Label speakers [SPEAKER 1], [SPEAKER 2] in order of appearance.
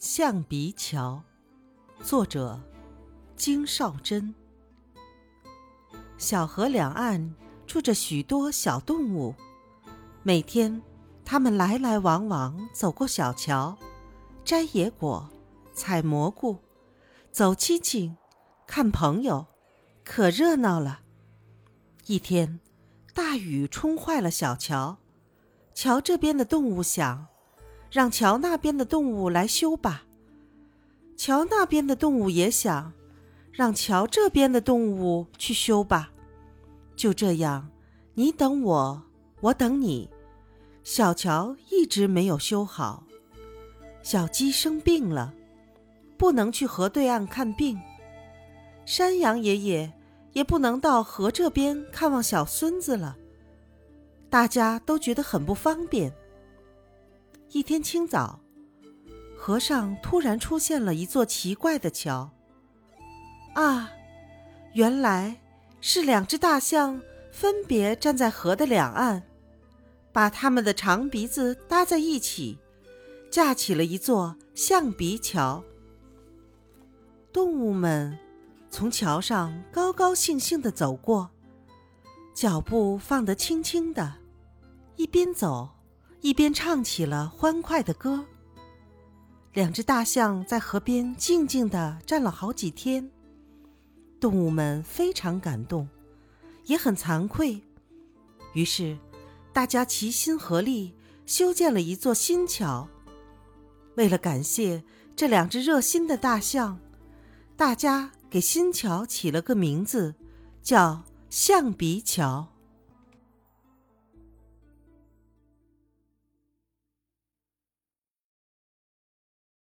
[SPEAKER 1] 象鼻桥，作者金少珍。小河两岸住着许多小动物，每天它们来来往往走过小桥，摘野果、采蘑菇、走亲戚、看朋友，可热闹了。一天，大雨冲坏了小桥，桥这边的动物想。让桥那边的动物来修吧。桥那边的动物也想，让桥这边的动物去修吧。就这样，你等我，我等你，小桥一直没有修好。小鸡生病了，不能去河对岸看病。山羊爷爷也不能到河这边看望小孙子了。大家都觉得很不方便。一天清早，河上突然出现了一座奇怪的桥。啊，原来是两只大象分别站在河的两岸，把它们的长鼻子搭在一起，架起了一座象鼻桥。动物们从桥上高高兴兴地走过，脚步放得轻轻的，一边走。一边唱起了欢快的歌。两只大象在河边静静地站了好几天，动物们非常感动，也很惭愧。于是，大家齐心合力修建了一座新桥。为了感谢这两只热心的大象，大家给新桥起了个名字，叫象鼻桥。